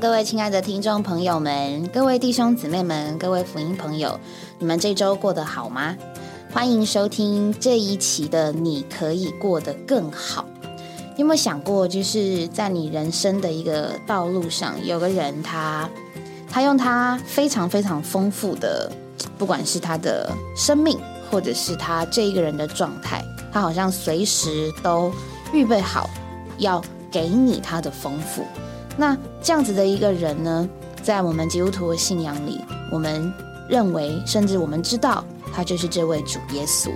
各位亲爱的听众朋友们，各位弟兄姊妹们，各位福音朋友，你们这周过得好吗？欢迎收听这一期的《你可以过得更好》。有没有想过，就是在你人生的一个道路上，有个人他他用他非常非常丰富的，不管是他的生命，或者是他这一个人的状态，他好像随时都预备好要给你他的丰富。那这样子的一个人呢，在我们基督徒的信仰里，我们认为，甚至我们知道，他就是这位主耶稣。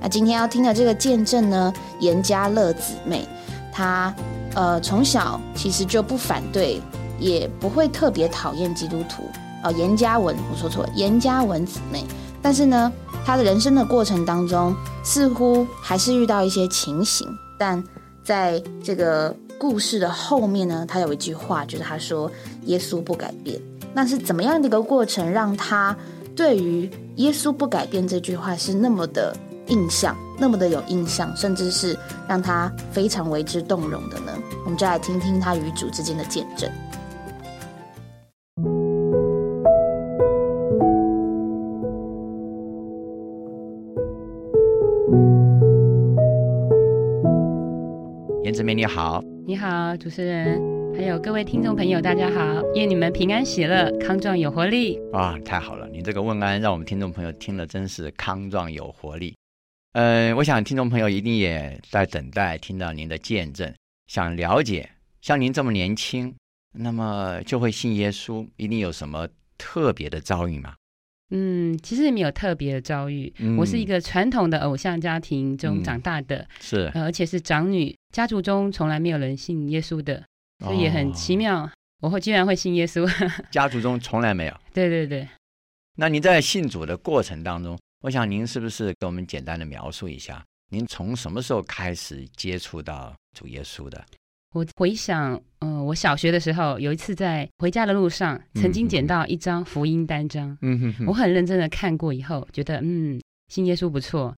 那今天要听的这个见证呢，严家乐姊妹，她呃从小其实就不反对，也不会特别讨厌基督徒。哦，严家文，我说错了，严家文姊妹。但是呢，她的人生的过程当中，似乎还是遇到一些情形，但在这个。故事的后面呢，他有一句话，就是他说：“耶稣不改变。”那是怎么样的一个过程，让他对于“耶稣不改变”这句话是那么的印象，那么的有印象，甚至是让他非常为之动容的呢？我们就来听听他与主之间的见证。颜子妹你好。你好，主持人，还有各位听众朋友，大家好！愿你们平安喜乐，康壮有活力。啊，太好了！你这个问安，让我们听众朋友听了真是康壮有活力。呃，我想听众朋友一定也在等待听到您的见证，想了解像您这么年轻，那么就会信耶稣，一定有什么特别的遭遇吗？嗯，其实也没有特别的遭遇。我是一个传统的偶像家庭中长大的，是，而且是长女，家族中从来没有人信耶稣的，所以也很奇妙。我会居然会信耶稣，家族中从来没有。对对对。那您在信主的过程当中，我想您是不是给我们简单的描述一下，您从什么时候开始接触到主耶稣的？我回想，嗯，我小学的时候，有一次在回家的路上，曾经捡到一张福音单张，嗯哼，我很认真的看过以后，觉得嗯，信耶稣不错，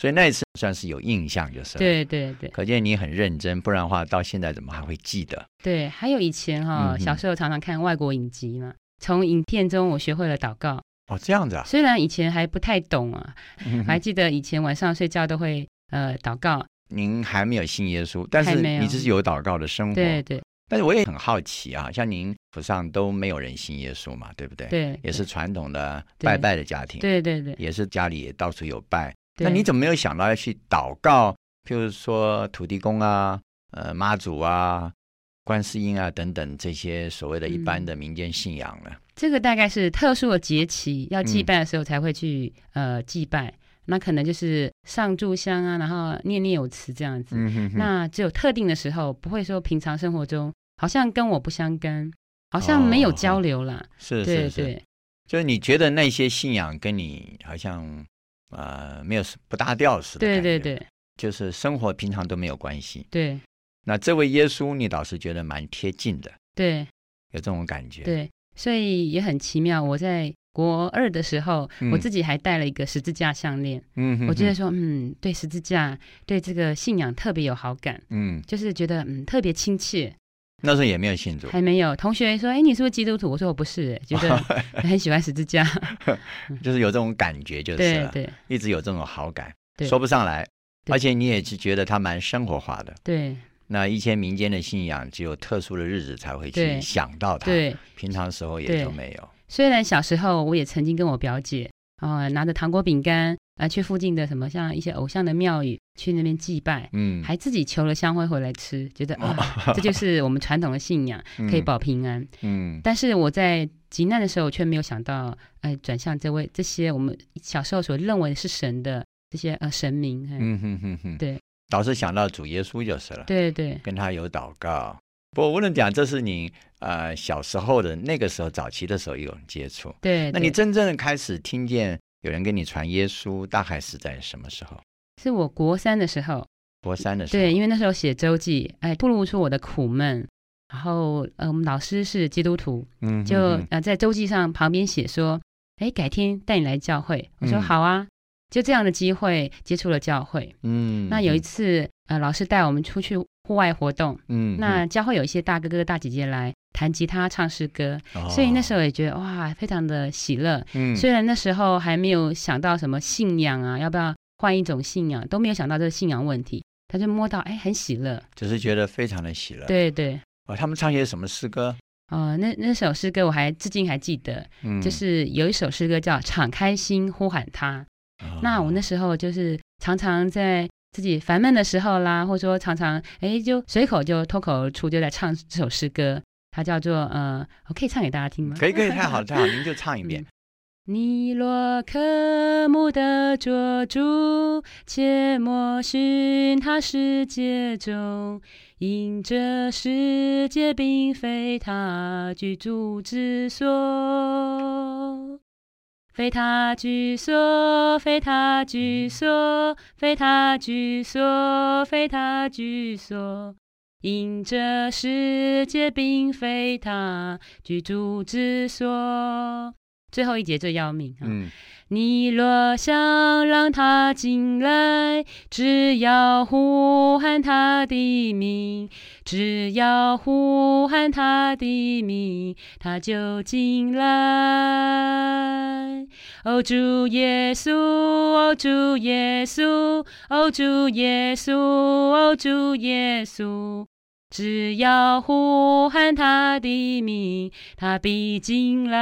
所以那一次算是有印象，就是对对对，可见你很认真，不然的话，到现在怎么还会记得？对，还有以前哈，小时候常常看外国影集嘛，从影片中我学会了祷告。哦，这样子啊，虽然以前还不太懂啊，还记得以前晚上睡觉都会呃祷告。您还没有信耶稣，但是你这是有祷告的生活。对对。但是我也很好奇啊，像您府上都没有人信耶稣嘛，对不对？对。也是传统的拜拜的家庭。对对对。也是家里到处有拜。那你怎么没有想到要去祷告？譬如说土地公啊、呃妈祖啊、观世音啊等等这些所谓的一般的民间信仰呢？这个大概是特殊的节期要祭拜的时候才会去呃祭拜。那可能就是上炷香啊，然后念念有词这样子。那只有特定的时候，不会说平常生活中好像跟我不相干，好像没有交流啦。是是是，就是你觉得那些信仰跟你好像呃没有不搭调似的。对对对，就是生活平常都没有关系。对。那这位耶稣，你倒是觉得蛮贴近的。对。有这种感觉。对，所以也很奇妙。我在。国二的时候，我自己还带了一个十字架项链。嗯，我觉得说，嗯，对十字架，对这个信仰特别有好感。嗯，就是觉得嗯特别亲切。那时候也没有信主，还没有。同学说：“哎，你是不是基督徒？”我说：“我不是。”觉得 很喜欢十字架，就是有这种感觉，就是对对，一直有这种好感，说不上来。而且你也是觉得它蛮生活化的。对。那一些民间的信仰，只有特殊的日子才会去想到它，对，平常时候也都没有。虽然小时候我也曾经跟我表姐啊拿着糖果饼干啊去附近的什么像一些偶像的庙宇去那边祭拜，嗯，还自己求了香灰回来吃，觉得啊这就是我们传统的信仰，可以保平安。嗯，但是我在急难的时候却没有想到，哎，转向这位这些我们小时候所认为是神的这些呃神明。嗯哼哼哼，对，倒是想到主耶稣就是了。对对，跟他有祷告。不过无论讲，这是你呃小时候的那个时候早期的时候有接触。对，那你真正的开始听见有人跟你传耶稣，大概是在什么时候？是我国三的时候。国三的时候。对，因为那时候写周记，哎，透露出我的苦闷。然后呃，我们老师是基督徒，嗯，就呃在周记上旁边写说，哎，改天带你来教会。我说好啊，就这样的机会接触了教会。嗯，那有一次呃，老师带我们出去。户外活动，嗯，那教会有一些大哥哥大姐姐来，弹吉他唱诗歌，所以那时候也觉得哇，非常的喜乐。嗯，虽然那时候还没有想到什么信仰啊，要不要换一种信仰，都没有想到这个信仰问题，他就摸到哎，很喜乐，只是觉得非常的喜乐。对对。哦，他们唱些什么诗歌？哦，那那首诗歌我还至今还记得，就是有一首诗歌叫《敞开心呼喊他》。那我那时候就是常常在自己烦闷的时候啦，或者说常常哎就随口就脱口而出就在唱这首诗歌，它叫做呃，我可以唱给大家听吗？可以可以，太好了太好了，您就唱一遍。尼洛克姆的捉住，切莫寻他世界中，因这世界并非他居住之所，非他居所，非他居所，非他居所，非他居所，因这世界并非他居住之所。最后一节最要命啊！你若想让他进来，只要呼喊他的名，只要呼喊他的名，他就进来。哦，主耶稣，哦，主耶稣，哦，主耶稣，哦，主耶稣。只要呼喊他的名，他必进来。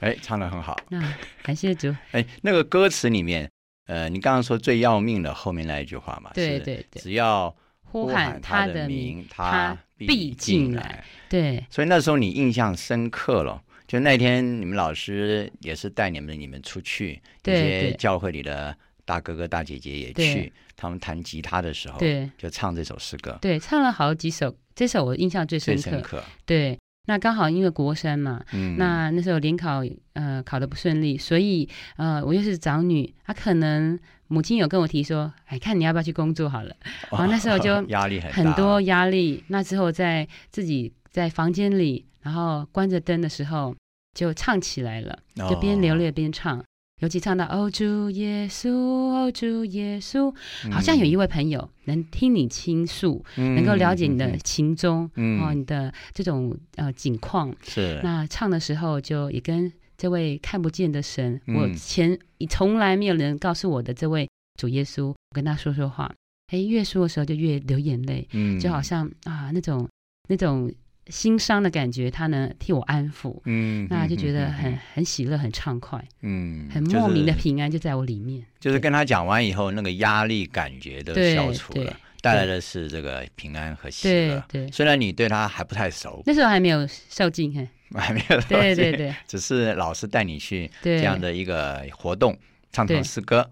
哎，唱的很好。那感谢主。哎，那个歌词里面，呃，你刚刚说最要命的后面那一句话嘛？对对对。只要呼喊他的名，他必进来。对。所以那时候你印象深刻了。就那天你们老师也是带你们你们出去，一些教会里的。大哥哥大姐姐也去，他们弹吉他的时候，对，就唱这首诗歌。对，唱了好几首，这首我印象最深刻。对，那刚好因为国三嘛，嗯，那那时候联考呃考的不顺利，所以呃我又是长女，她可能母亲有跟我提说，哎，看你要不要去工作好了。然后那时候就 压力很很多压力。那之后在自己在房间里，然后关着灯的时候就唱起来了，就边流泪边唱。尤其唱到“哦，主耶稣，哦，主耶稣”，好像有一位朋友能听你倾诉，能够了解你的情衷，哦，你的这种呃景况。是。那唱的时候，就也跟这位看不见的神，我前从来没有人告诉我的这位主耶稣，跟他说说话。哎，越说的时候就越流眼泪，嗯，就好像啊那种那种。心伤的感觉，他能替我安抚，嗯，那就觉得很很喜乐，很畅快，嗯，很莫名的平安就在我里面。就是跟他讲完以后，那个压力感觉都消除了，带来的是这个平安和喜乐。对，虽然你对他还不太熟，那时候还没有受尽，还没有受对对对，只是老师带你去这样的一个活动，唱唱诗歌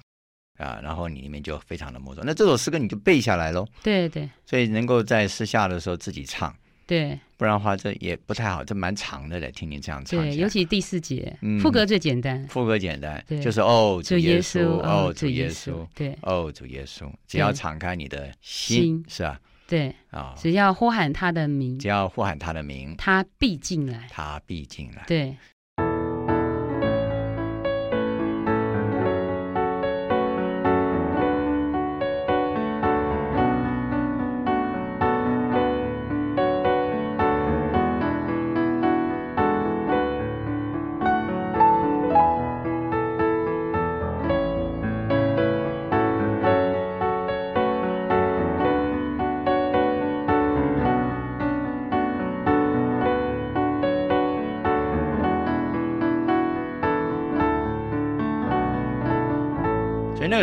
啊，然后你里面就非常的摸索。那这首诗歌你就背下来喽，对对，所以能够在私下的时候自己唱。对，不然的话这也不太好，这蛮长的嘞。听你这样唱，对，尤其第四节，副歌最简单，副歌简单，就是哦，主耶稣，哦，主耶稣，对，哦，主耶稣，只要敞开你的心，是吧？对，啊，只要呼喊他的名，只要呼喊他的名，他必进来，他必进来，对。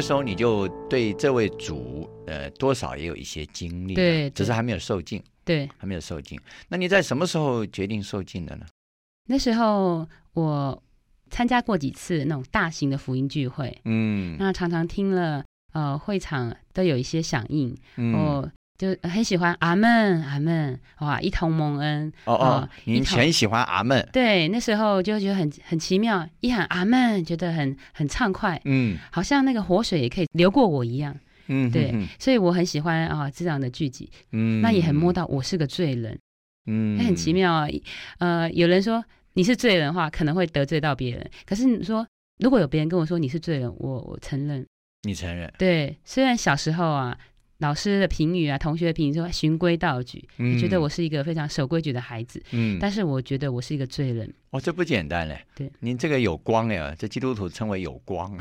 时候你就对这位主，呃，多少也有一些经历，对，只是还没有受尽，对，还没有受尽。那你在什么时候决定受尽的呢？那时候我参加过几次那种大型的福音聚会，嗯，那常常听了，呃，会场都有一些响应，哦。就很喜欢阿门阿门哇，一同蒙恩哦哦，您全喜欢阿门。对，那时候就觉得很很奇妙，一喊阿门，觉得很很畅快，嗯，好像那个活水也可以流过我一样，嗯，对，所以我很喜欢啊这样的聚集，嗯，那也很摸到我是个罪人，嗯，很奇妙啊，呃，有人说你是罪人的话，可能会得罪到别人，可是你说如果有别人跟我说你是罪人，我我承认，你承认，对，虽然小时候啊。老师的评语啊，同学的评语说循规蹈矩，你觉得我是一个非常守规矩的孩子。嗯，但是我觉得我是一个罪人。哦，这不简单嘞。对，您这个有光呀，这基督徒称为有光。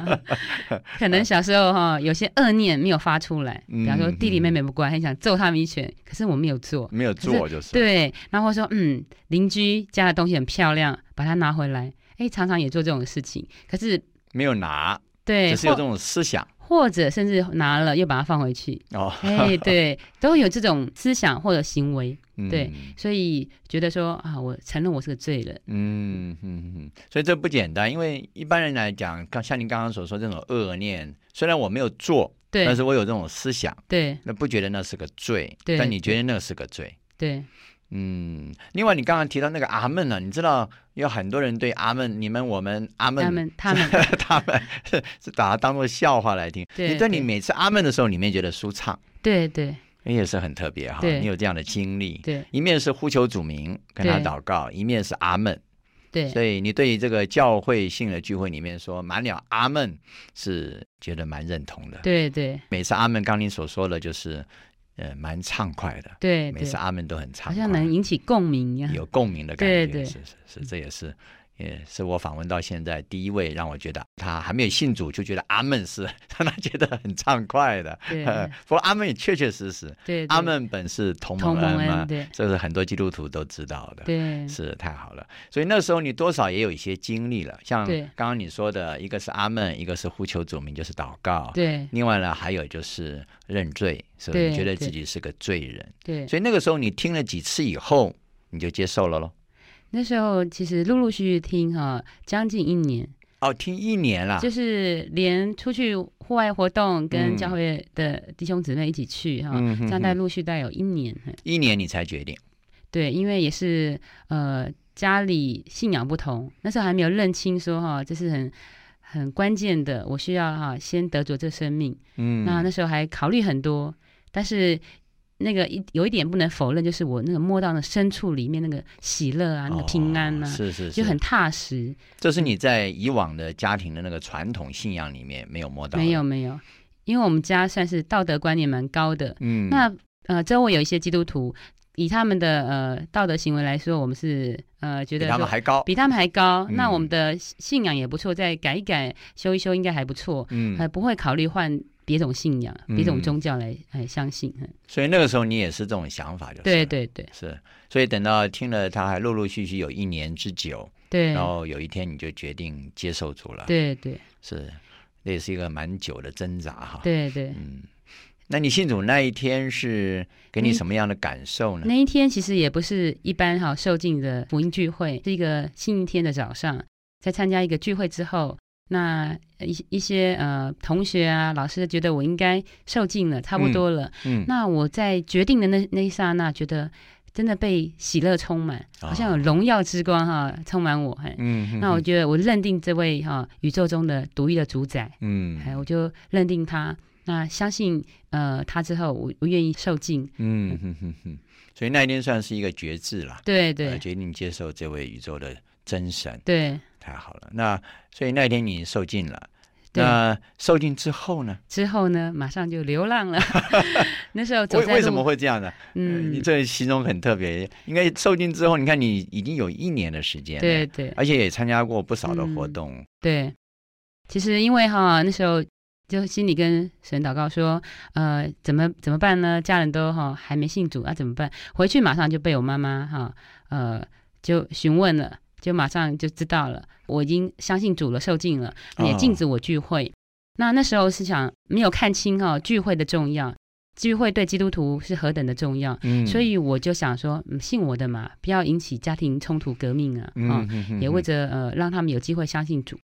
可能小时候哈，有些恶念没有发出来，比方说弟弟妹妹不乖，很想揍他们一拳，可是我没有做，没有做就是。对，然后说嗯，邻居家的东西很漂亮，把它拿回来。哎，常常也做这种事情，可是没有拿。对，只是有这种思想。或者甚至拿了又把它放回去。哦，哎，对，都有这种思想或者行为，对，所以觉得说啊，我承认我是个罪人，嗯嗯嗯，所以这不简单，因为一般人来讲，刚像您刚刚所说这种恶念，虽然我没有做，对，但是我有这种思想，对，那不觉得那是个罪，对，但你觉得那是个罪，对。嗯，另外你刚刚提到那个阿门呢？你知道有很多人对阿门，你们我们阿门，他们 他们他们是是把它当做笑话来听。你对你每次阿门的时候，里面觉得舒畅，对对，你也是很特别哈。你有这样的经历，对，一面是呼求主名跟他祷告，一面是阿门，对，所以你对于这个教会性的聚会里面说满了阿门，是觉得蛮认同的。对对，每次阿门，刚你所说的就是。呃，蛮畅快的，对，每次阿门都很畅快，好像能引起共鸣一样，有共鸣的感觉，对。是是是，这也是。也是我访问到现在第一位让我觉得他还没有信主就觉得阿门是让 他觉得很畅快的。对，不过阿门也确确实实，对，阿门本是同盟恩嘛，对，这是很多基督徒都知道的。对，是太好了。所以那时候你多少也有一些经历了，像刚刚你说的，一个是阿门，一个是呼求主名，就是祷告。对，另外呢，还有就是认罪，所以你觉得自己是个罪人。对，所以那个时候你听了几次以后，你就接受了喽。那时候其实陆陆续续听哈，将近一年哦，听一年了，就是连出去户外活动，跟教会的弟兄姊妹一起去哈，这样带陆续带有一年，一年你才决定？对，因为也是呃家里信仰不同，那时候还没有认清说哈，这是很很关键的，我需要哈先得着这生命，嗯，那那时候还考虑很多，但是。那个一有一点不能否认，就是我那个摸到那深处里面那个喜乐啊，那个平安呐，是是，就很踏实。这是你在以往的家庭的那个传统信仰里面没有摸到。没有没有，因为我们家算是道德观念蛮高的。嗯，那呃，周围有一些基督徒，以他们的呃道德行为来说，我们是呃觉得比他们还高，比他们还高。那我们的信仰也不错，再改一改、修一修，应该还不错。嗯，还不会考虑换。别种信仰，别种宗教来来相信，所以那个时候你也是这种想法，就是对对对，是。所以等到听了，他还陆陆续续有一年之久，对。然后有一天你就决定接受主了，对对，是，那也是一个蛮久的挣扎哈。对对，嗯。那你信主那一天是给你什么样的感受呢？那一天其实也不是一般哈受尽的福音聚会，是一个星期天的早上，在参加一个聚会之后。那一一些呃同学啊老师觉得我应该受尽了差不多了，嗯，那我在决定的那那一刹那，觉得真的被喜乐充满，好像有荣耀之光哈充满我，嗯，那我觉得我认定这位哈宇宙中的独一的主宰，嗯，哎，我就认定他，那相信呃他之后，我我愿意受尽，嗯哼哼哼，所以那一天算是一个决志了，对对，决定接受这位宇宙的真神，对。太好了，那所以那天你受尽了，那受尽之后呢？之后呢，马上就流浪了。那时候为为什么会这样呢？嗯，你这形容很特别，应该受尽之后，你看你已经有一年的时间，对对，而且也参加过不少的活动。对，其实因为哈那时候就心里跟神祷告说，呃，怎么怎么办呢？家人都哈还没信主啊，怎么办？回去马上就被我妈妈哈呃就询问了。就马上就知道了，我已经相信主了，受尽了，也禁止我聚会。那那时候是想没有看清哈聚会的重要，聚会对基督徒是何等的重要。嗯，所以我就想说，嗯信我的嘛，不要引起家庭冲突革命啊，啊，也为着呃让他们有机会相信主。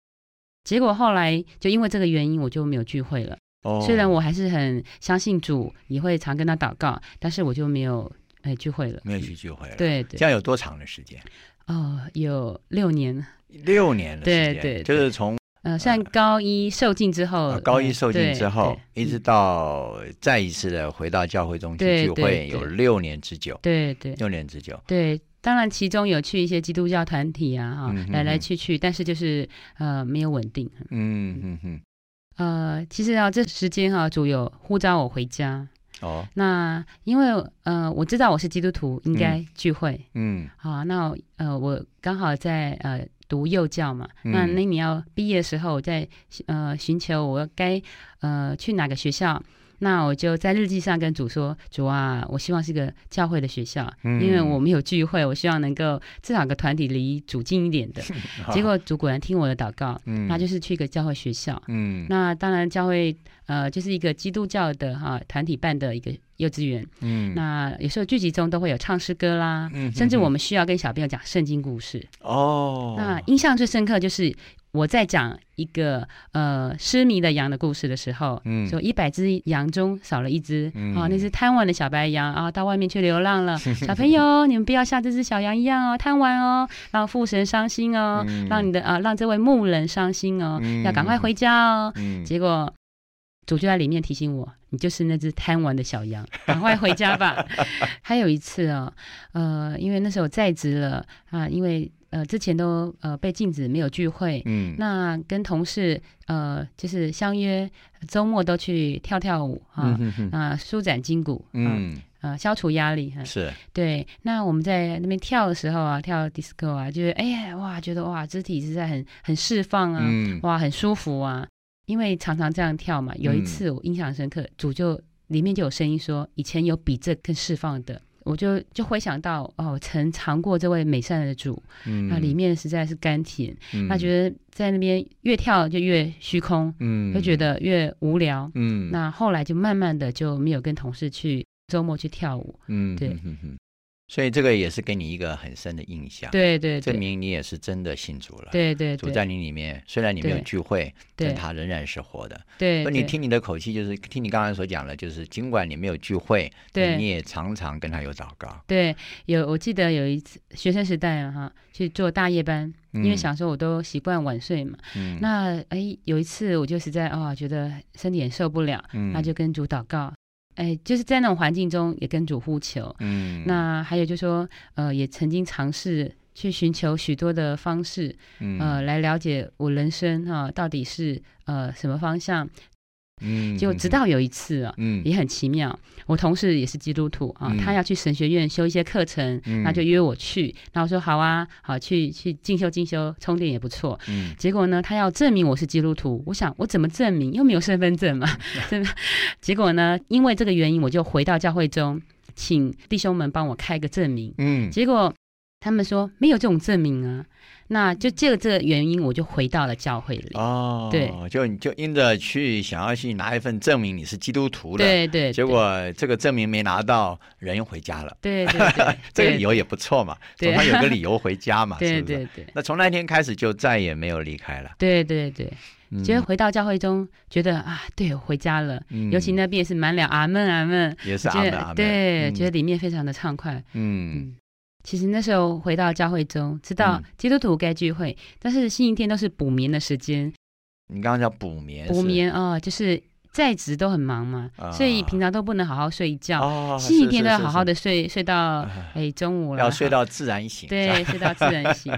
结果后来就因为这个原因，我就没有聚会了。哦，虽然我还是很相信主，也会常跟他祷告，但是我就没有哎聚会了，没有去聚会了。对对，这样有多长的时间？哦，有六年，六年的时间，对，就是从呃，算高一受尽之后，高一受尽之后，一直到再一次的回到教会中去聚会，有六年之久，对对，六年之久，对，当然其中有去一些基督教团体啊，哈，来来去去，但是就是呃没有稳定，嗯嗯嗯，呃，其实啊，这时间哈，主有呼召我回家。哦，那因为呃，我知道我是基督徒，应该聚会。嗯，好，那呃，我刚好在呃读幼教嘛，那那你要毕业的时候，我在呃寻求我该呃去哪个学校。那我就在日记上跟主说：“主啊，我希望是个教会的学校，因为我们有聚会，我希望能够至少个团体离主近一点的。结果主果然听我的祷告，那就是去一个教会学校。嗯，那当然教会呃就是一个基督教的哈团体办的一个幼稚园。嗯，那有时候剧集中都会有唱诗歌啦，嗯甚至我们需要跟小朋友讲圣经故事。哦，那印象最深刻就是。我在讲一个呃失迷的羊的故事的时候，嗯，说一百只羊中少了一只，嗯啊，那只贪玩的小白羊啊，到外面去流浪了。小朋友，你们不要像这只小羊一样哦，贪玩哦，让父神伤心哦，让你的啊，让这位牧人伤心哦，要赶快回家哦。结果主就在里面提醒我，你就是那只贪玩的小羊，赶快回家吧。还有一次哦，呃，因为那时候在职了啊，因为。呃，之前都呃被禁止没有聚会，嗯，那跟同事呃就是相约周末都去跳跳舞啊，啊舒展筋骨，嗯，呃消除压力，是，对。那我们在那边跳的时候啊，跳 disco 啊，就是哎呀哇，觉得哇肢体是在很很释放啊，哇很舒服啊，因为常常这样跳嘛。有一次我印象深刻，主就里面就有声音说，以前有比这更释放的。我就就回想到哦，曾尝过这位美善的主，那里面实在是甘甜，那觉得在那边越跳就越虚空，嗯，就觉得越无聊，嗯，那后来就慢慢的就没有跟同事去周末去跳舞，嗯，对。所以这个也是给你一个很深的印象，对对，证明你也是真的信主了。对对，主在你里面，虽然你没有聚会，但他仍然是活的。对，那你听你的口气，就是听你刚才所讲的，就是尽管你没有聚会，对，你也常常跟他有祷告。对，有我记得有一次学生时代啊，哈，去做大夜班，因为小时候我都习惯晚睡嘛。嗯。那哎，有一次我就实在啊，觉得身体也受不了，那就跟主祷告。哎，就是在那种环境中也跟主呼求，嗯，那还有就是说，呃，也曾经尝试去寻求许多的方式，嗯，呃，来了解我人生哈到底是呃什么方向。嗯，就直到有一次啊，嗯，也很奇妙。我同事也是基督徒啊，他要去神学院修一些课程，那就约我去。然后说好啊，好去去进修进修，充电也不错。嗯，结果呢，他要证明我是基督徒，我想我怎么证明？又没有身份证嘛，真的。结果呢，因为这个原因，我就回到教会中，请弟兄们帮我开个证明。嗯，结果他们说没有这种证明啊。那就借了这个原因，我就回到了教会里。哦，对，就你就因着去想要去拿一份证明你是基督徒的，对对。结果这个证明没拿到，人又回家了。对对 对，这个理由也不错嘛，总要有个理由回家嘛，对对对。那从那天开始就再也没有离开了。对对对，觉得回到教会中，觉得啊，对，我回家了。嗯。尤其那边也是满了阿门阿门，也是阿门阿门。对，觉得里面非常的畅快。嗯。其实那时候回到教会中，知道基督徒该聚会，但是星期天都是补眠的时间。你刚刚叫补眠？补眠哦，就是在职都很忙嘛，所以平常都不能好好睡觉。星期天都要好好的睡，睡到哎中午了，要睡到自然醒。对，睡到自然醒。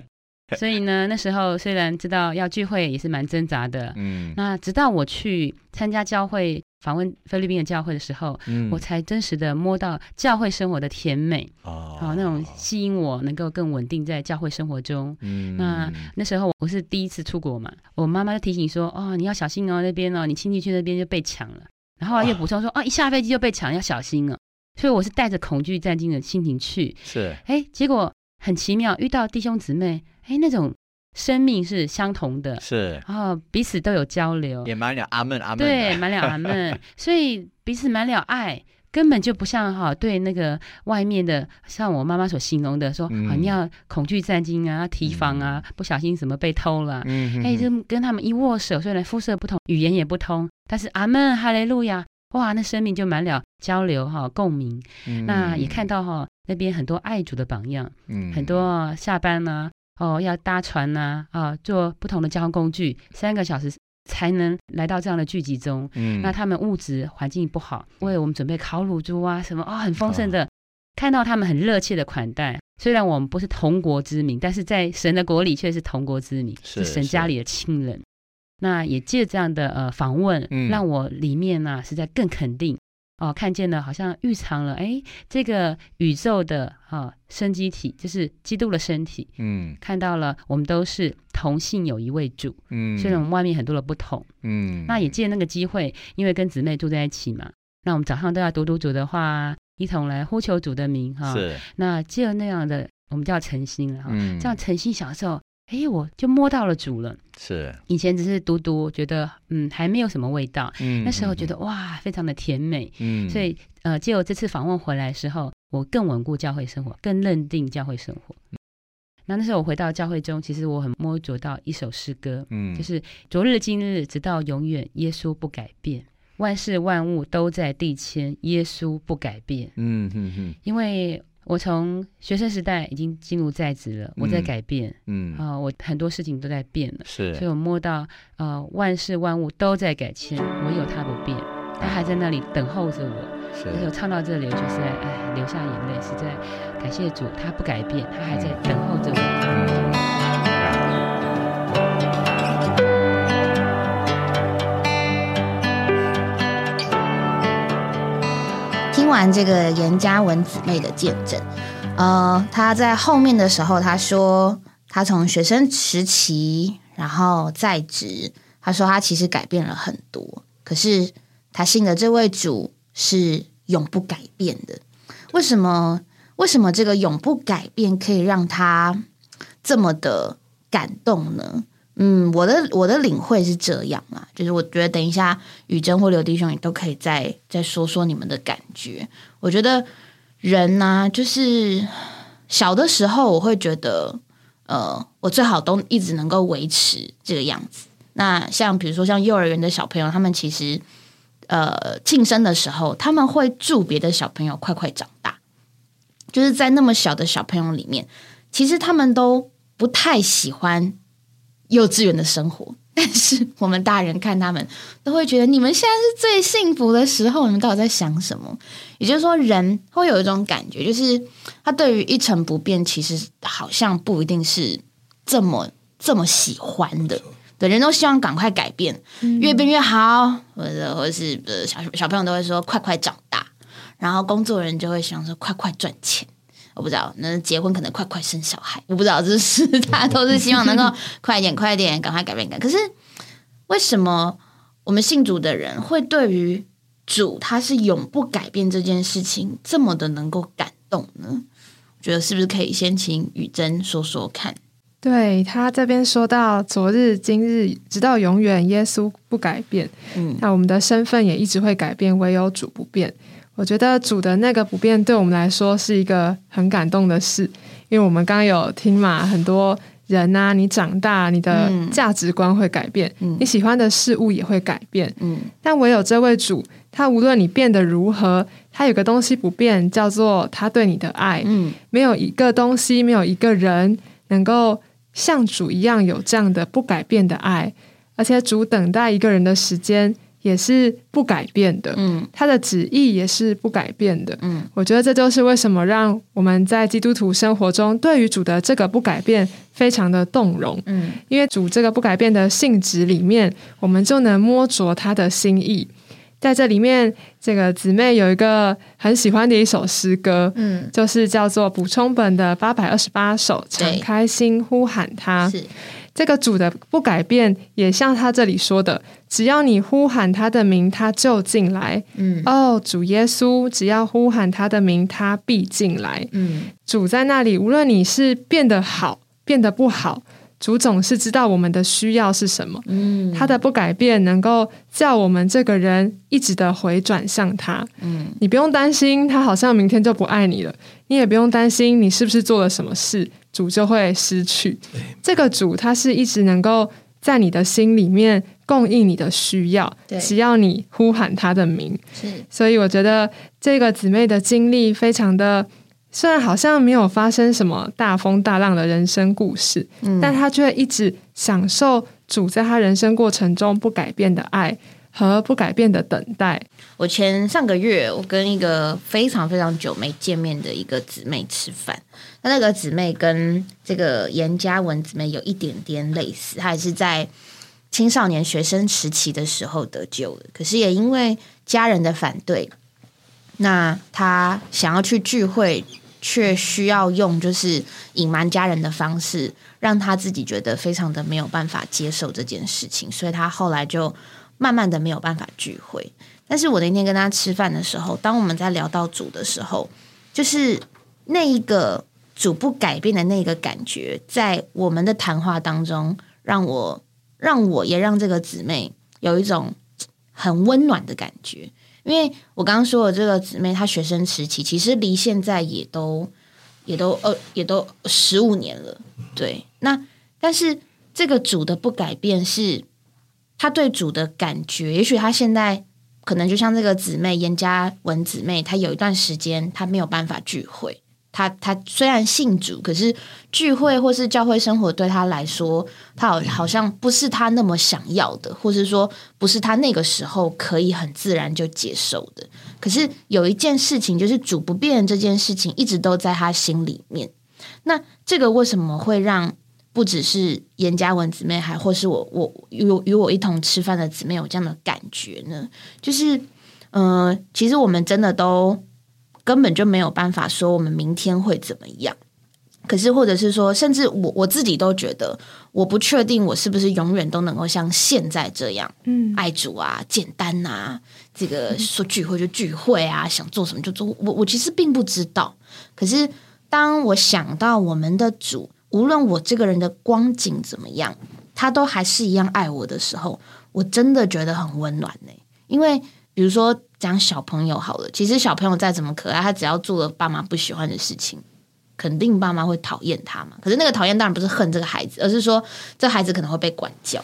所以呢，那时候虽然知道要聚会，也是蛮挣扎的。嗯，那直到我去参加教会访问菲律宾的教会的时候，嗯，我才真实的摸到教会生活的甜美哦，好那种吸引我能够更稳定在教会生活中。嗯，那那时候我是第一次出国嘛，我妈妈就提醒说，哦，你要小心哦，那边哦，你亲戚去那边就被抢了。然后又补充说，哦，一下飞机就被抢，要小心哦。所以我是带着恐惧战惊的心情去。是，哎，结果很奇妙，遇到弟兄姊妹。哎，那种生命是相同的，是，然后彼此都有交流，也满了阿门阿门，对，满了阿门，所以彼此满了爱，根本就不像哈对那个外面的，像我妈妈所形容的，说啊你要恐惧战惊啊，提防啊，不小心什么被偷了，哎，就跟他们一握手，虽然肤色不同，语言也不通，但是阿门哈雷路亚，哇，那生命就满了交流哈共鸣，那也看到哈那边很多爱主的榜样，嗯，很多下班呢。哦，要搭船呐，啊，坐不同的交通工具，三个小时才能来到这样的聚集中。嗯，那他们物质环境不好，为我们准备烤乳猪啊，什么啊，很丰盛的。看到他们很热切的款待，虽然我们不是同国之民，但是在神的国里却是同国之民，是神家里的亲人。那也借这样的呃访问，让我里面呢实在更肯定哦，看见了好像预藏了哎，这个宇宙的啊生机体就是基督的身体，嗯，看到了我们都是同性有一位主，嗯，虽然我们外面很多的不同，嗯，那也借那个机会，因为跟姊妹住在一起嘛，那我们早上都要读读主的话，一同来呼求主的名哈，是，那借那样的我们叫诚心了哈，这样诚心享受。哎，我就摸到了主了。是，以前只是读读，觉得嗯还没有什么味道。嗯，那时候觉得哇，非常的甜美。嗯，所以呃，借我这次访问回来的时候，我更稳固教会生活，更认定教会生活。那那时候我回到教会中，其实我很摸着到一首诗歌，嗯，就是昨日今日直到永远，耶稣不改变，万事万物都在地迁，耶稣不改变。嗯哼哼，因为。我从学生时代已经进入在职了，我在改变，嗯啊，我很多事情都在变了，是，所以我摸到，呃，万事万物都在改迁，唯有他不变，他还在那里等候着我。是，那时候唱到这里，我就是在哎流下眼泪，是在感谢主，他不改变，他还在等候着我。听完这个严家文姊妹的见证，呃，他在后面的时候，他说他从学生时期，然后在职，他说他其实改变了很多，可是他信的这位主是永不改变的。为什么？为什么这个永不改变可以让他这么的感动呢？嗯，我的我的领会是这样啊，就是我觉得等一下雨珍或刘弟兄也都可以再再说说你们的感觉。我觉得人呢，就是小的时候我会觉得，呃，我最好都一直能够维持这个样子。那像比如说像幼儿园的小朋友，他们其实呃庆生的时候，他们会祝别的小朋友快快长大。就是在那么小的小朋友里面，其实他们都不太喜欢。幼稚园的生活，但是我们大人看他们都会觉得你们现在是最幸福的时候，你们到底在想什么？也就是说，人会有一种感觉，就是他对于一成不变，其实好像不一定是这么这么喜欢的。对，人都希望赶快改变，越变越好，或者或者是呃小小朋友都会说快快长大，然后工作人就会想说快快赚钱。我不知道，那结婚可能快快生小孩，我不知道，这是 大家都是希望能够 快一点、快一点，赶快改变改。可是为什么我们信主的人会对于主他是永不改变这件事情这么的能够感动呢？我觉得是不是可以先请雨珍说说看？对他这边说到昨日今日直到永远，耶稣不改变。嗯，那我们的身份也一直会改变，唯有主不变。我觉得主的那个不变，对我们来说是一个很感动的事，因为我们刚刚有听嘛，很多人呐，你长大，你的价值观会改变，你喜欢的事物也会改变，嗯，但唯有这位主，他无论你变得如何，他有个东西不变，叫做他对你的爱，嗯，没有一个东西，没有一个人能够像主一样有这样的不改变的爱，而且主等待一个人的时间。也是不改变的，嗯，他的旨意也是不改变的，嗯，我觉得这就是为什么让我们在基督徒生活中对于主的这个不改变非常的动容，嗯，因为主这个不改变的性质里面，我们就能摸着他的心意，在这里面，这个姊妹有一个很喜欢的一首诗歌，嗯，就是叫做补充本的八百二十八首，敞开心呼喊他。这个主的不改变，也像他这里说的，只要你呼喊他的名，他就进来。嗯，哦，主耶稣，只要呼喊他的名，他必进来。嗯，主在那里，无论你是变得好，变得不好，主总是知道我们的需要是什么。嗯，他的不改变，能够叫我们这个人一直的回转向他。嗯，你不用担心，他好像明天就不爱你了。你也不用担心，你是不是做了什么事。主就会失去。这个主，他是一直能够在你的心里面供应你的需要，只要你呼喊他的名。是，所以我觉得这个姊妹的经历非常的，虽然好像没有发生什么大风大浪的人生故事，嗯，但他却一直享受主在他人生过程中不改变的爱和不改变的等待。我前上个月，我跟一个非常非常久没见面的一个姊妹吃饭。那那个姊妹跟这个严家文姊妹有一点点类似，她也是在青少年学生时期的时候得救的，可是也因为家人的反对，那他想要去聚会，却需要用就是隐瞒家人的方式，让他自己觉得非常的没有办法接受这件事情，所以他后来就慢慢的没有办法聚会。但是我那天跟他吃饭的时候，当我们在聊到主的时候，就是那一个。主不改变的那个感觉，在我们的谈话当中，让我让我也让这个姊妹有一种很温暖的感觉。因为我刚刚说的这个姊妹，她学生时期其实离现在也都也都呃也都十五年了。对，那但是这个主的不改变，是他对主的感觉。也许他现在可能就像这个姊妹严家文姊妹，她有一段时间她没有办法聚会。他他虽然信主，可是聚会或是教会生活对他来说，他好好像不是他那么想要的，或是说不是他那个时候可以很自然就接受的。可是有一件事情，就是主不变这件事情，一直都在他心里面。那这个为什么会让不只是严家文姊妹，还或是我我与与我一同吃饭的姊妹有这样的感觉呢？就是，嗯，其实我们真的都。根本就没有办法说我们明天会怎么样，可是或者是说，甚至我我自己都觉得，我不确定我是不是永远都能够像现在这样，嗯，爱主啊，简单呐，这个说聚会就聚会啊，想做什么就做，我我其实并不知道。可是当我想到我们的主，无论我这个人的光景怎么样，他都还是一样爱我的时候，我真的觉得很温暖呢。因为比如说。讲小朋友好了，其实小朋友再怎么可爱，他只要做了爸妈不喜欢的事情，肯定爸妈会讨厌他嘛。可是那个讨厌当然不是恨这个孩子，而是说这孩子可能会被管教，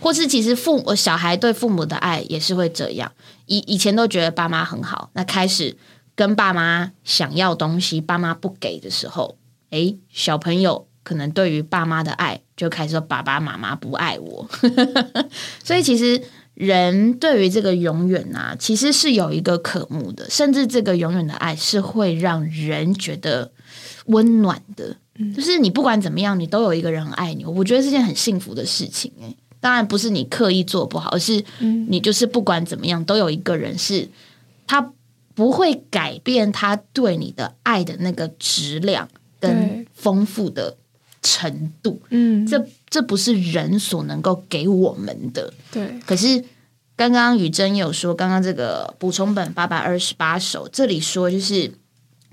或是其实父母小孩对父母的爱也是会这样。以以前都觉得爸妈很好，那开始跟爸妈想要东西，爸妈不给的时候，诶，小朋友可能对于爸妈的爱就开始说爸爸妈妈不爱我，所以其实。人对于这个永远啊，其实是有一个渴慕的，甚至这个永远的爱是会让人觉得温暖的。就是你不管怎么样，你都有一个人爱你，我觉得是件很幸福的事情。哎，当然不是你刻意做不好，而是你就是不管怎么样，都有一个人是他不会改变他对你的爱的那个质量跟丰富的程度。嗯，这。这不是人所能够给我们的。对。可是刚刚雨珍有说，刚刚这个补充本八百二十八首，这里说就是，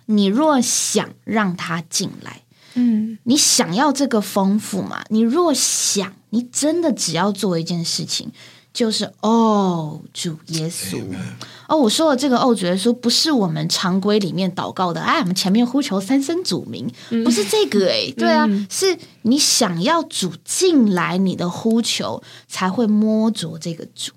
你若想让他进来，嗯，你想要这个丰富嘛？你若想，你真的只要做一件事情。就是哦，主耶稣。哦，我说的这个哦，主耶稣不是我们常规里面祷告的，哎，我们前面呼求三声主名，不是这个哎，对啊，是你想要主进来，你的呼求才会摸着这个主。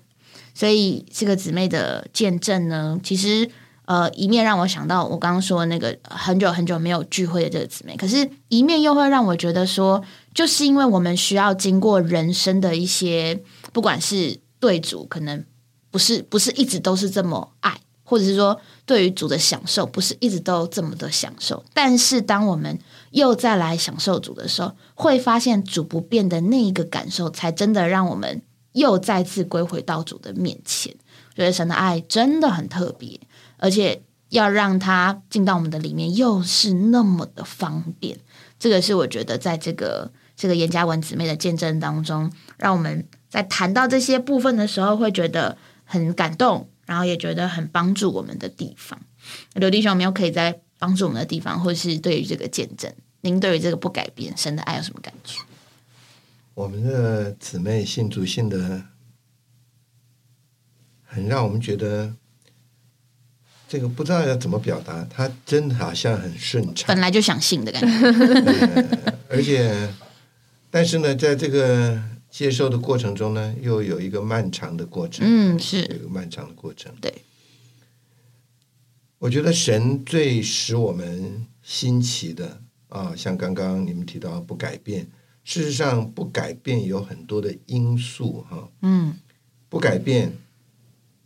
所以这个姊妹的见证呢，其实呃，一面让我想到我刚刚说的那个很久很久没有聚会的这个姊妹，可是一面又会让我觉得说，就是因为我们需要经过人生的一些，不管是对主可能不是不是一直都是这么爱，或者是说对于主的享受不是一直都这么的享受。但是当我们又再来享受主的时候，会发现主不变的那一个感受，才真的让我们又再次归回到主的面前。觉得神的爱真的很特别，而且要让他进到我们的里面，又是那么的方便。这个是我觉得在这个这个严家文姊妹的见证当中，让我们。在谈到这些部分的时候，会觉得很感动，然后也觉得很帮助我们的地方。刘弟兄有没有可以在帮助我们的地方，或是对于这个见证，您对于这个不改变神的爱有什么感觉？我们的姊妹信主信的很让我们觉得，这个不知道要怎么表达，他真的好像很顺畅，本来就想信的感觉，而且，但是呢，在这个。接受的过程中呢，又有一个漫长的过程。嗯，是有一个漫长的过程。对，我觉得神最使我们新奇的啊，像刚刚你们提到不改变，事实上不改变有很多的因素哈。嗯，不改变，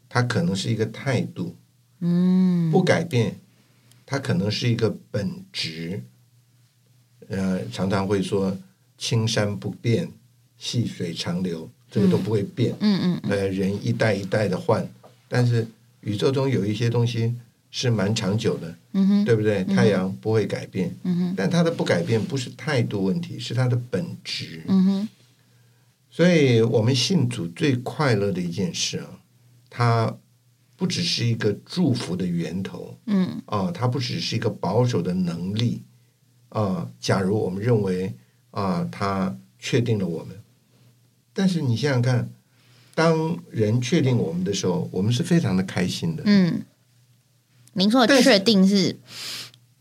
它可能是一个态度。嗯，不改变，它可能是一个本质。呃，常常会说青山不变。细水长流，这个都不会变。嗯嗯。呃，人一代一代的换，但是宇宙中有一些东西是蛮长久的，嗯哼，对不对？太阳不会改变，嗯哼，但它的不改变不是态度问题，是它的本质，嗯哼。所以我们信主最快乐的一件事啊，它不只是一个祝福的源头，嗯啊，它不只是一个保守的能力啊。假如我们认为啊，它确定了我们，但是你想想看，当人确定我们的时候，我们是非常的开心的。嗯，您说的确定是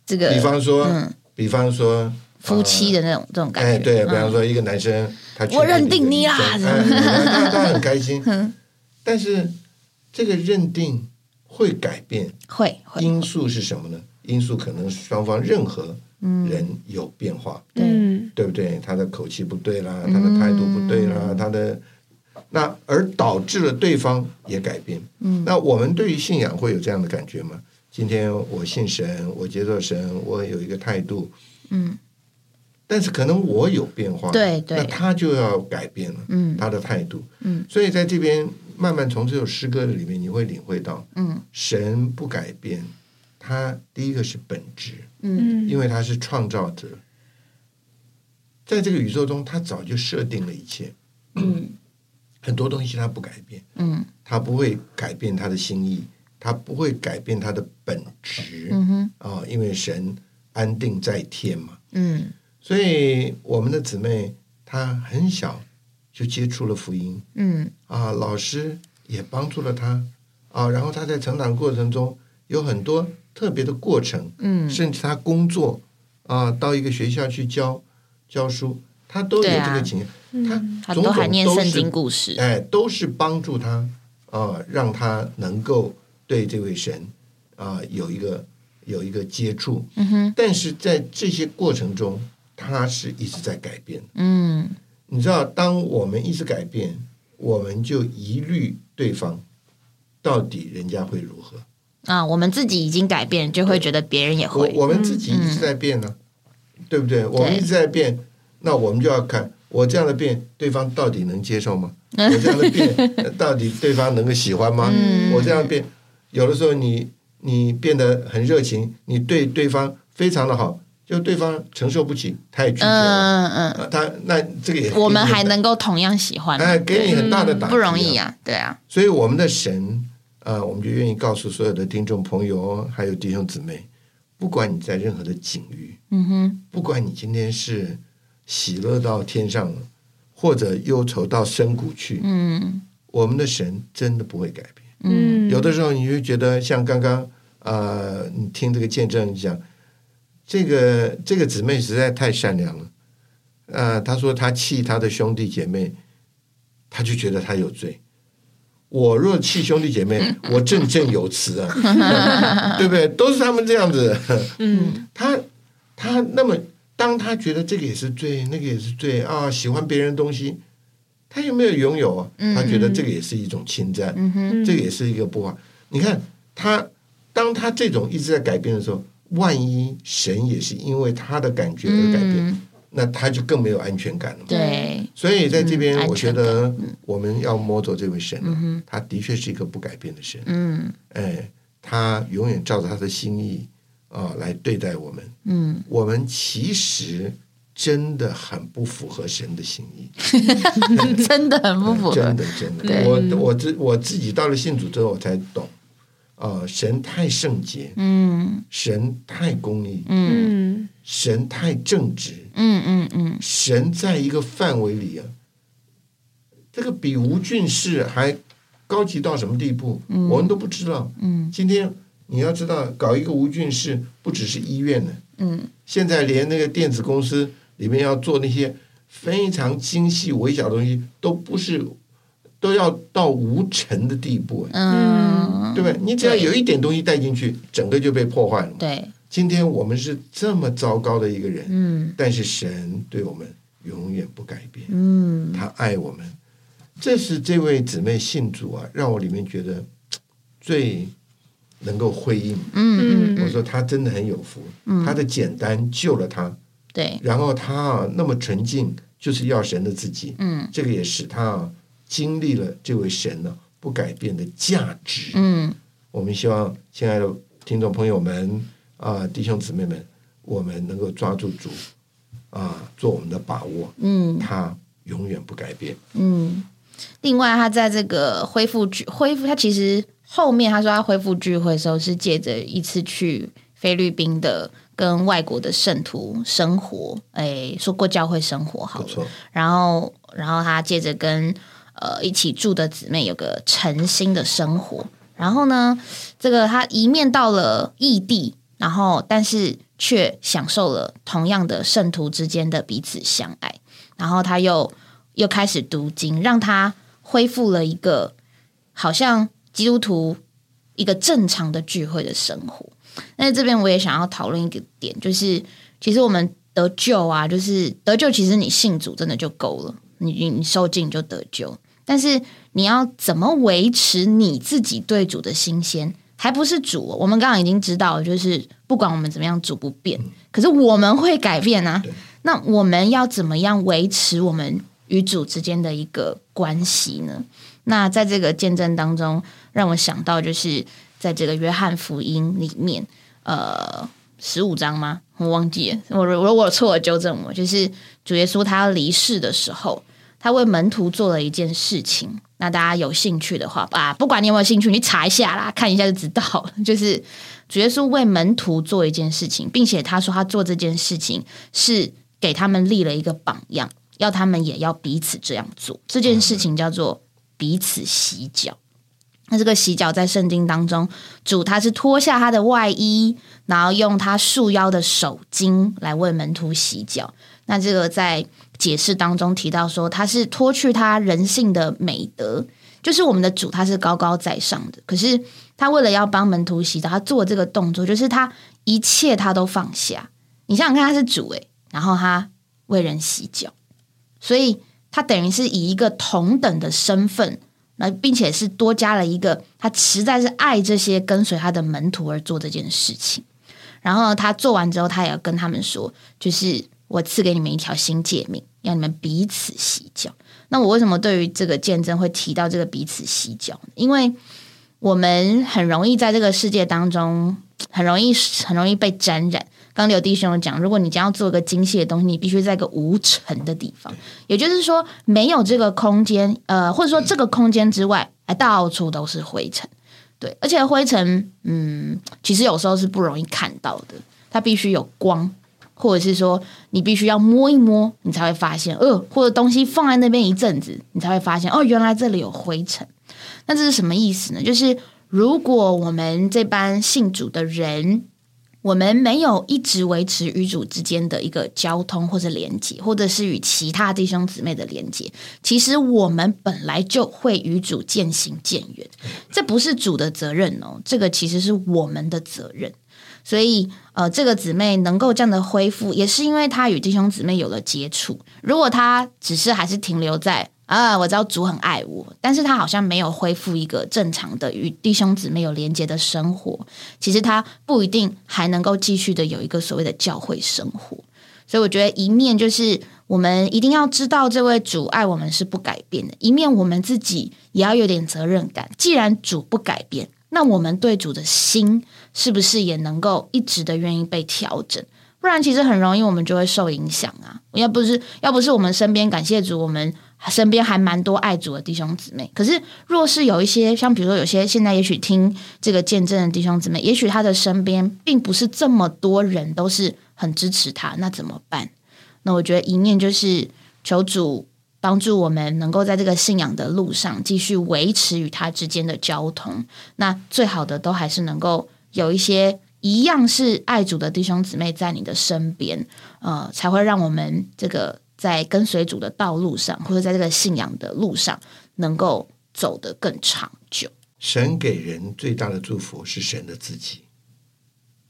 这个，比方说，比方说。夫妻的那种这种感觉，哎，对，比方说一个男生，他我认定你啦，他他很开心，但是这个认定会改变，会因素是什么呢？因素可能双方任何人有变化，对。对不对？他的口气不对啦，他的态度不对啦，他的那而导致了对方也改变。嗯，那我们对于信仰会有这样的感觉吗？今天我信神，我接受神，我有一个态度，嗯。但是可能我有变化，对对，那他就要改变了，嗯，他的态度，嗯，所以在这边慢慢从这首诗歌里面，你会领会到，嗯，神不改变，他第一个是本质，嗯，因为他是创造者，在这个宇宙中，他早就设定了一切，嗯，很多东西他不改变，嗯，他不会改变他的心意，他不会改变他的本质，嗯哼，啊，因为神安定在天嘛，嗯。所以我们的姊妹她很小就接触了福音，嗯。啊，老师也帮助了她。啊，然后她在成长过程中有很多特别的过程，嗯，甚至他工作啊，到一个学校去教教书，他都有这个经验，她都还念圣经故事，哎，都是帮助他啊，让他能够对这位神啊有一个有一个接触，嗯哼，但是在这些过程中。他是一直在改变，嗯，你知道，当我们一直改变，我们就疑虑对方到底人家会如何啊？我们自己已经改变，就会觉得别人也会。我们自己一直在变呢，对不对？我们一直在变，那我们就要看我这样的变，对方到底能接受吗？我这样的变，到底对方能够喜欢吗？我这样变，有的时候你你变得很热情，你对对方非常的好。就对方承受不起，他也拒绝了。嗯嗯，他那这个也我们还能够同样喜欢，哎，给你很大的打击，不容易啊，对啊。所以我们的神，呃，我们就愿意告诉所有的听众朋友，还有弟兄姊妹，不管你在任何的境遇，嗯哼，不管你今天是喜乐到天上了，或者忧愁到深谷去，嗯，我们的神真的不会改变。嗯，有的时候你就觉得像刚刚，呃，你听这个见证讲。这个这个姊妹实在太善良了，呃，她说她气她的兄弟姐妹，她就觉得她有罪。我若弃兄弟姐妹，我振振有词啊，对不对？都是他们这样子。嗯，他他那么，当他觉得这个也是罪，那个也是罪啊，喜欢别人东西，他有没有拥有啊？他觉得这个也是一种侵占，这个也是一个不好。你看他，当他这种一直在改变的时候。万一神也是因为他的感觉而改变，那他就更没有安全感了。对，所以在这边，我觉得我们要摸着这位神，他的确是一个不改变的神。嗯，哎，他永远照着他的心意啊来对待我们。嗯，我们其实真的很不符合神的心意，真的很不符合。真的，真的，我我自我自己到了信主之后，我才懂。啊，神太圣洁，嗯，神太公义，嗯，神太正直，嗯嗯嗯，神在一个范围里啊，这个比吴俊士还高级到什么地步，我们都不知道。嗯，今天你要知道，搞一个吴俊士不只是医院呢，嗯，现在连那个电子公司里面要做那些非常精细微小的东西，都不是。都要到无尘的地步，嗯，对不对？你只要有一点东西带进去，整个就被破坏了。对，今天我们是这么糟糕的一个人，嗯，但是神对我们永远不改变，嗯，他爱我们，这是这位姊妹信主啊，让我里面觉得最能够回应。嗯，我说他真的很有福，他的简单救了他，对，然后他啊那么纯净，就是要神的自己，嗯，这个也使他。经历了这位神呢不改变的价值。嗯，我们希望亲爱的听众朋友们啊，弟兄姊妹们，我们能够抓住主啊，做我们的把握。嗯，他永远不改变。嗯，另外，他在这个恢复聚恢复，他其实后面他说他恢复聚会的时候是借着一次去菲律宾的。跟外国的圣徒生活，哎，说过教会生活好了。然后，然后他接着跟呃一起住的姊妹有个诚心的生活。然后呢，这个他一面到了异地，然后但是却享受了同样的圣徒之间的彼此相爱。然后他又又开始读经，让他恢复了一个好像基督徒一个正常的聚会的生活。那这边我也想要讨论一个点，就是其实我们得救啊，就是得救，其实你信主真的就够了，你你受尽就得救。但是你要怎么维持你自己对主的新鲜，还不是主？我们刚刚已经知道，就是不管我们怎么样，主不变，可是我们会改变啊。那我们要怎么样维持我们与主之间的一个关系呢？那在这个见证当中，让我想到就是。在这个约翰福音里面，呃，十五章吗？我忘记了。我如果错了，纠正我。就是主耶稣他要离世的时候，他为门徒做了一件事情。那大家有兴趣的话，啊，不管你有没有兴趣，你查一下啦，看一下就知道了。就是主耶稣为门徒做一件事情，并且他说他做这件事情是给他们立了一个榜样，要他们也要彼此这样做。这件事情叫做彼此洗脚。那这个洗脚在圣经当中，主他是脱下他的外衣，然后用他束腰的手巾来为门徒洗脚。那这个在解释当中提到说，他是脱去他人性的美德，就是我们的主他是高高在上的，可是他为了要帮门徒洗澡，他做这个动作，就是他一切他都放下。你想想看，他是主诶，然后他为人洗脚，所以他等于是以一个同等的身份。那并且是多加了一个，他实在是爱这些跟随他的门徒而做这件事情。然后他做完之后，他也要跟他们说，就是我赐给你们一条新诫命，让你们彼此洗脚。那我为什么对于这个见证会提到这个彼此洗脚？因为我们很容易在这个世界当中，很容易很容易被沾染。刚有弟兄讲，如果你将要做一个精细的东西，你必须在一个无尘的地方，也就是说，没有这个空间，呃，或者说这个空间之外，哎，到处都是灰尘，对，而且灰尘，嗯，其实有时候是不容易看到的，它必须有光，或者是说你必须要摸一摸，你才会发现，呃，或者东西放在那边一阵子，你才会发现，哦，原来这里有灰尘。那这是什么意思呢？就是如果我们这班信主的人。我们没有一直维持与主之间的一个交通或者连接，或者是与其他弟兄姊妹的连接。其实我们本来就会与主渐行渐远，这不是主的责任哦，这个其实是我们的责任。所以，呃，这个姊妹能够这样的恢复，也是因为她与弟兄姊妹有了接触。如果她只是还是停留在。啊，我知道主很爱我，但是她好像没有恢复一个正常的与弟兄姊妹有连接的生活。其实她不一定还能够继续的有一个所谓的教会生活。所以我觉得一面就是我们一定要知道这位主爱我们是不改变的，一面我们自己也要有点责任感。既然主不改变，那我们对主的心是不是也能够一直的愿意被调整？不然其实很容易我们就会受影响啊！要不是要不是我们身边感谢主，我们。身边还蛮多爱主的弟兄姊妹，可是若是有一些像比如说有些现在也许听这个见证的弟兄姊妹，也许他的身边并不是这么多人都是很支持他，那怎么办？那我觉得一面就是求主帮助我们能够在这个信仰的路上继续维持与他之间的交通，那最好的都还是能够有一些一样是爱主的弟兄姊妹在你的身边，呃，才会让我们这个。在跟随主的道路上，或者在这个信仰的路上，能够走得更长久。神给人最大的祝福是神的自己。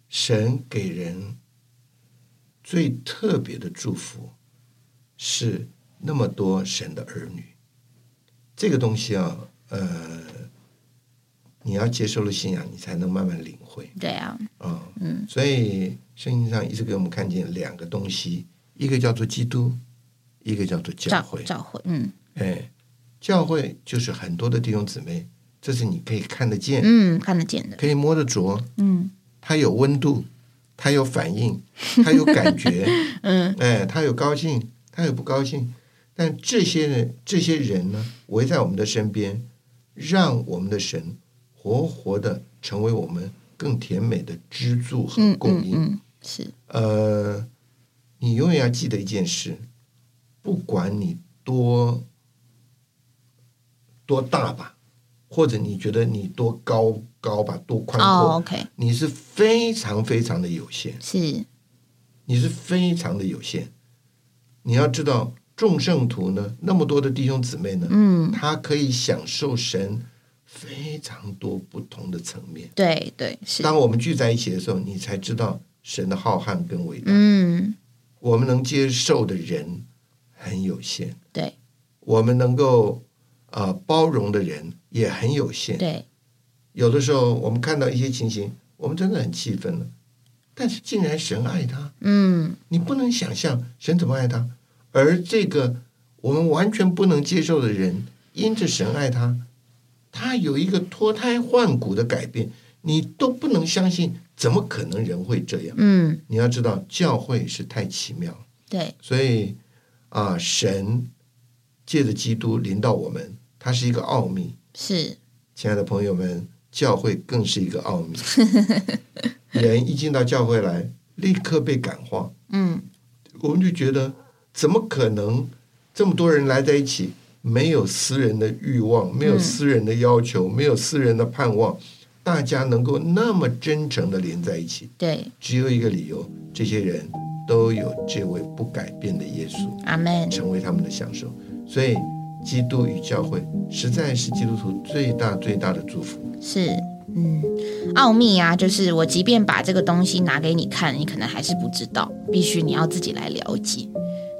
神给人最特别的祝福是那么多神的儿女。这个东西啊，呃，你要接受了信仰，你才能慢慢领会。对啊，嗯嗯，所以圣经上一直给我们看见两个东西，一个叫做基督。一个叫做教会，教会，嗯，哎，教会就是很多的弟兄姊妹，这是你可以看得见，嗯，看得见的，可以摸得着，嗯，它有温度，它有反应，它有感觉，嗯，哎，它有高兴，它有不高兴，但这些人，这些人呢，围在我们的身边，让我们的神活活的成为我们更甜美的支柱和供应，是，呃，你永远要记得一件事，不管你多。多大吧，或者你觉得你多高高吧，多宽阔你是非常非常的有限，是，你是非常的有限。你要知道，众圣徒呢，那么多的弟兄姊妹呢，嗯，他可以享受神非常多不同的层面。对对，是。当我们聚在一起的时候，你才知道神的浩瀚跟伟大。嗯，我们能接受的人很有限。对，我们能够。啊，包容的人也很有限。对，有的时候我们看到一些情形，我们真的很气愤了。但是竟然神爱他，嗯，你不能想象神怎么爱他。而这个我们完全不能接受的人，因着神爱他，他有一个脱胎换骨的改变，你都不能相信，怎么可能人会这样？嗯，你要知道，教会是太奇妙。对，所以啊，神借着基督临到我们。它是一个奥秘，是亲爱的朋友们，教会更是一个奥秘。人一进到教会来，立刻被感化。嗯，我们就觉得，怎么可能这么多人来在一起，没有私人的欲望，没有私人的要求，没有私人的盼望，大家能够那么真诚的连在一起？对，只有一个理由，这些人都有这位不改变的耶稣，阿门，成为他们的享受。所以。基督与教会实在是基督徒最大最大的祝福。是，嗯，奥秘啊，就是我即便把这个东西拿给你看，你可能还是不知道，必须你要自己来了解。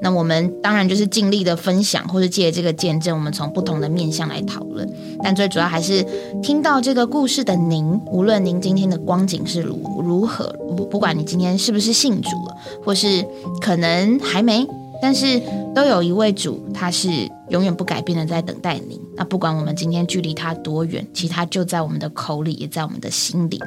那我们当然就是尽力的分享，或是借这个见证，我们从不同的面向来讨论。但最主要还是听到这个故事的您，无论您今天的光景是如如何，不不管你今天是不是信主了，或是可能还没。但是都有一位主，他是永远不改变的，在等待你。那不管我们今天距离他多远，其实他就在我们的口里，也在我们的心里。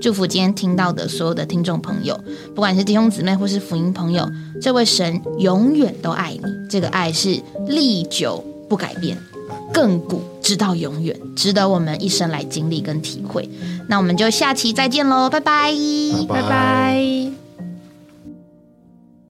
祝福今天听到的所有的听众朋友，不管是弟兄姊妹或是福音朋友，这位神永远都爱你。这个爱是历久不改变，亘古直到永远，值得我们一生来经历跟体会。那我们就下期再见喽，拜拜，拜拜。